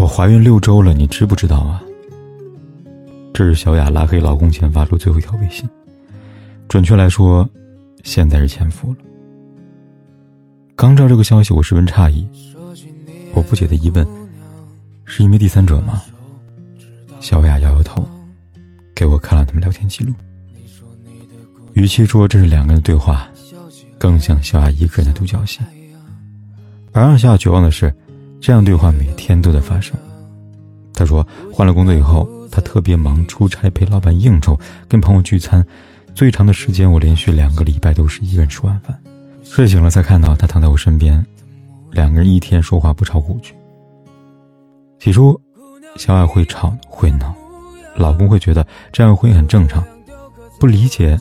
我怀孕六周了，你知不知道啊？这是小雅拉黑老公前发出最后一条微信，准确来说，现在是前夫了。刚知道这个消息，我十分诧异。我不解的疑问：是因为第三者吗？小雅摇摇头，给我看了他们聊天记录。与其说这是两个人的对话，更像小雅一个人的独角戏。而让小雅绝望的是。这样对话每天都在发生。他说，换了工作以后，他特别忙，出差陪老板应酬，跟朋友聚餐，最长的时间我连续两个礼拜都是一个人吃晚饭，睡醒了才看到他躺在我身边，两个人一天说话不超过五句。起初，小爱会吵会闹，老公会觉得这样婚姻很正常，不理解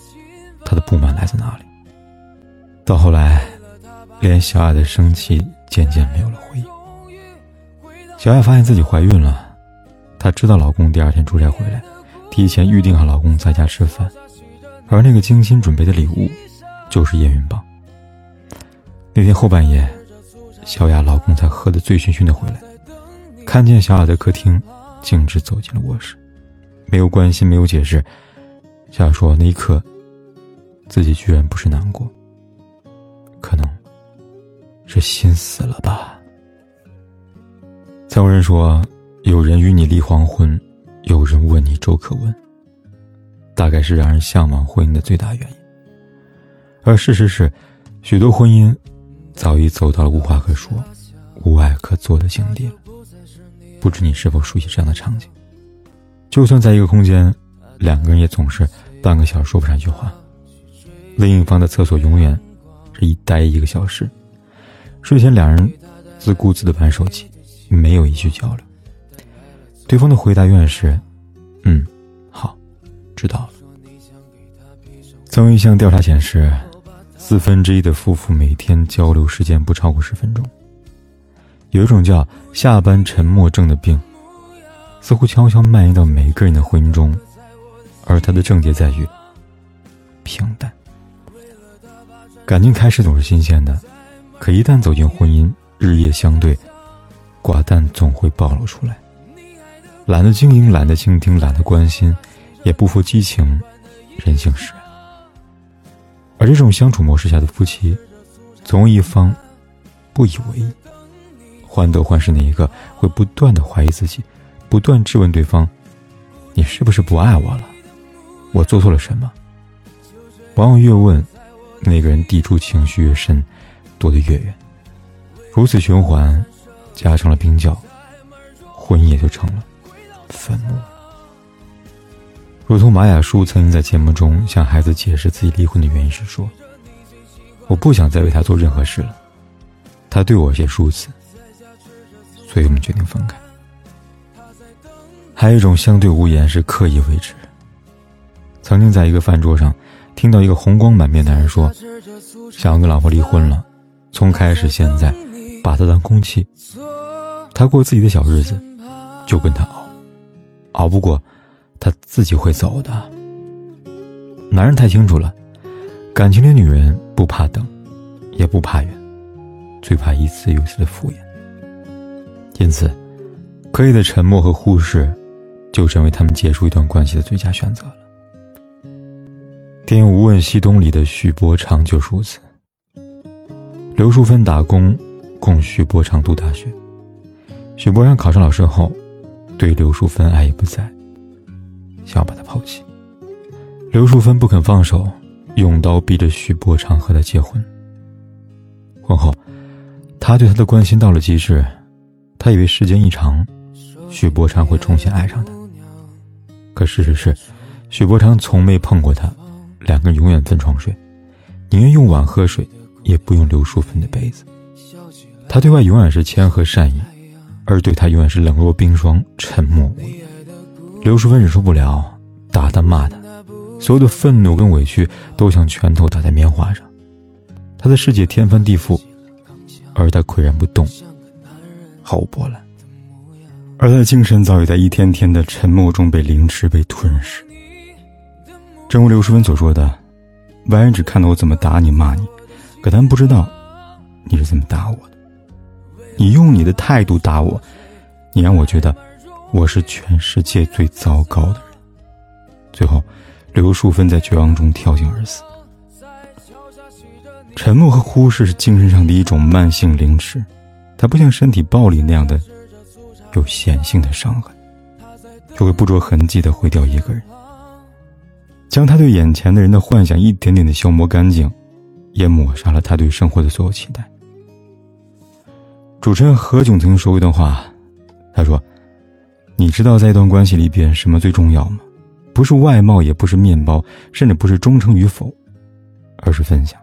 他的不满来自哪里。到后来，连小爱的生气渐渐没有了回应。小雅发现自己怀孕了，她知道老公第二天出差回来，提前预定好老公在家吃饭，而那个精心准备的礼物，就是验孕棒。那天后半夜，小雅老公才喝得醉醺醺的回来，看见小雅在客厅，径直走进了卧室，没有关心，没有解释。小雅说：“那一刻，自己居然不是难过，可能是心死了吧。”有人说，有人与你立黄昏，有人问你粥可温。大概是让人向往婚姻的最大原因。而事实是，许多婚姻早已走到了无话可说、无爱可做的境地。不知你是否熟悉这样的场景？就算在一个空间，两个人也总是半个小时说不上一句话。另一方的厕所永远是一待一个小时。睡前两人自顾自的玩手机。没有一句交流，对方的回答永远是：“嗯，好，知道了。”曾有一项调查显示，四分之一的夫妇每天交流时间不超过十分钟。有一种叫“下班沉默症”的病，似乎悄悄蔓延到每个人的婚姻中，而它的症结在于平淡。感情开始总是新鲜的，可一旦走进婚姻，日夜相对。寡淡总会暴露出来，懒得经营，懒得倾听，懒得关心，也不负激情，人性使然。而这种相处模式下的夫妻，总有一方不以为意，患得患失那一个会不断的怀疑自己，不断质问对方：“你是不是不爱我了？我做错了什么？”往往越问，那个人抵触情绪越深，躲得越远，如此循环。加上了冰窖，婚姻也就成了坟墓。如同马雅舒曾经在节目中向孩子解释自己离婚的原因时说：“我不想再为他做任何事了，他对我有些疏辞，所以我们决定分开。”还有一种相对无言是刻意为之。曾经在一个饭桌上，听到一个红光满面的男人说：“想要跟老婆离婚了，从开始现在，把他当空气。”他过自己的小日子，就跟他熬，熬不过，他自己会走的。男人太清楚了，感情里女人不怕等，也不怕远，最怕一次又一次的敷衍。因此，刻意的沉默和忽视，就成为他们结束一段关系的最佳选择了。电影《无问西东》里的许伯长就如此。刘淑芬打工，供许伯昌读大学。许伯昌考上老师后，对刘淑芬爱已不在，想要把她抛弃。刘淑芬不肯放手，用刀逼着许伯昌和她结婚。婚后，他对她的关心到了极致，他以为时间一长，许伯昌会重新爱上她。可事实是，许伯昌从没碰过她，两个人永远分床睡，宁愿用碗喝水，也不用刘淑芬的杯子。他对外永远是谦和善意，而对他永远是冷若冰霜、沉默无言。刘淑芬忍受不了，打他骂他，所有的愤怒跟委屈都像拳头打在棉花上。他的世界天翻地覆，而他岿然不动，毫无波澜。而他的精神早已在一天天的沉默中被凌迟、被吞噬。正如刘淑芬所说的：“外人只看到我怎么打你、骂你，可他们不知道你是怎么打我的。你用你的态度打我，你让我觉得我是全世界最糟糕的人。”最后，刘淑芬在绝望中跳井而死。沉默和忽视是精神上的一种慢性凌迟，它不像身体暴力那样的。有显性的伤痕，就会不着痕迹的毁掉一个人，将他对眼前的人的幻想一点点的消磨干净，也抹杀了他对生活的所有期待。主持人何炅曾经说过一段话，他说：“你知道在一段关系里边什么最重要吗？不是外貌，也不是面包，甚至不是忠诚与否，而是分享。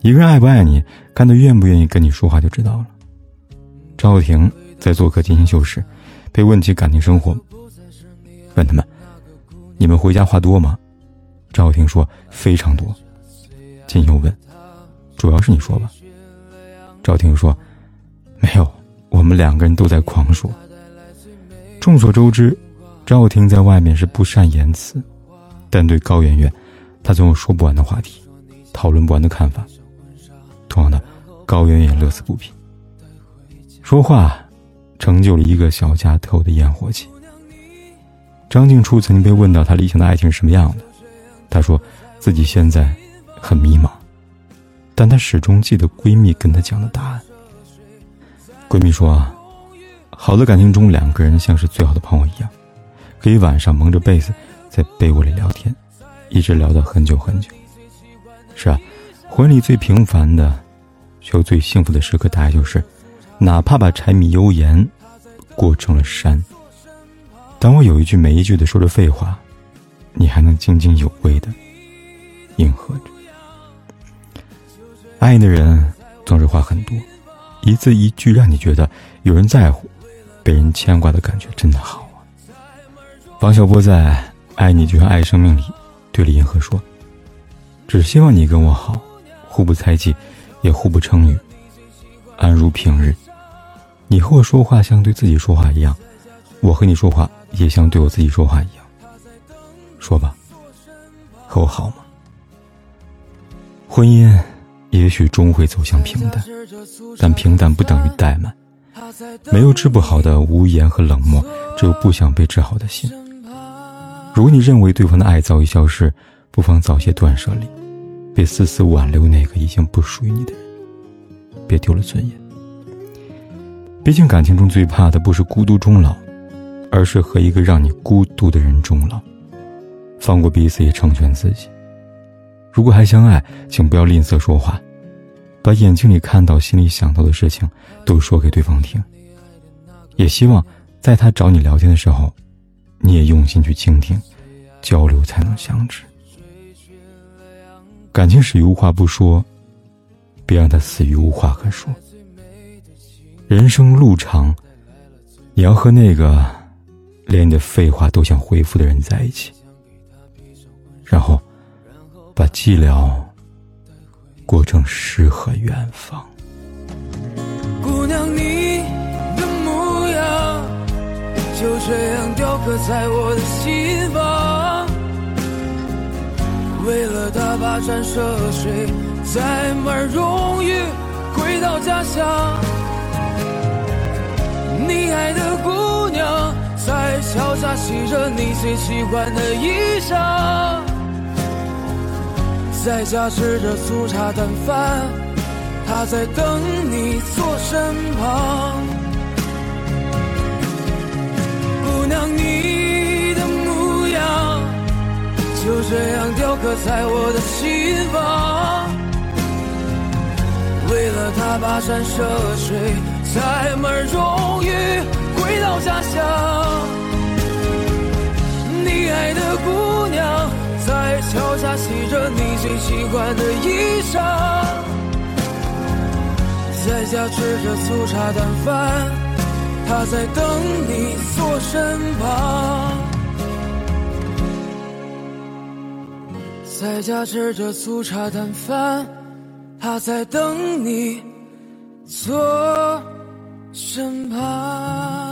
一个人爱不爱你，看他愿不愿意跟你说话就知道了。”赵婷。在做客金星秀时，被问起感情生活，问他们：“你们回家话多吗？”赵婷说：“非常多。”金又问：“主要是你说吧。”赵婷说：“没有，我们两个人都在狂说。”众所周知，赵婷在外面是不善言辞，但对高圆圆，她总有说不完的话题，讨论不完的看法。同样的，高圆圆乐此不疲，说话。成就了一个小家特有的烟火气。张静初曾经被问到她理想的爱情是什么样的，她说自己现在很迷茫，但她始终记得闺蜜跟她讲的答案。闺蜜说啊：“好的感情中，两个人像是最好的朋友一样，可以晚上蒙着被子在被窝里聊天，一直聊到很久很久。”是啊，婚礼最平凡的，却又最幸福的时刻，大概就是。哪怕把柴米油盐过成了山，当我有一句没一句的说着废话，你还能津津有味的应和着。爱的人总是话很多，一字一句让你觉得有人在乎，被人牵挂的感觉真的好啊。王小波在《爱你就像爱生命》里对李银河说：“只希望你跟我好，互不猜忌，也互不称誉，安如平日。”你和我说话像对自己说话一样，我和你说话也像对我自己说话一样。说吧，和我好吗？婚姻也许终会走向平淡，但平淡不等于怠慢。没有治不好的无言和冷漠，只有不想被治好的心。如果你认为对方的爱早已消失，不妨早些断舍离，别死死挽留那个已经不属于你的人，别丢了尊严。毕竟，感情中最怕的不是孤独终老，而是和一个让你孤独的人终老。放过彼此，也成全自己。如果还相爱，请不要吝啬说话，把眼睛里看到、心里想到的事情都说给对方听。也希望在他找你聊天的时候，你也用心去倾听，交流才能相知。感情始于无话不说，别让他死于无话可说。人生路长，你要和那个连你的废话都想回复的人在一起，然后把寂寥过成诗和远方。姑娘，你的模样就这样雕刻在我的心房，为了他跋山涉水，载满荣誉回到家乡。你爱的姑娘在桥下洗着你最喜欢的衣裳，在家吃着粗茶淡饭，她在等你坐身旁。姑娘，你的模样就这样雕刻在我的心房，为了她跋山涉水。载满荣誉回到家乡，你爱的姑娘在桥下洗着你最喜欢的衣裳，在家吃着粗茶淡饭，他在等你坐身旁。在家吃着粗茶淡饭，他在等你坐身旁。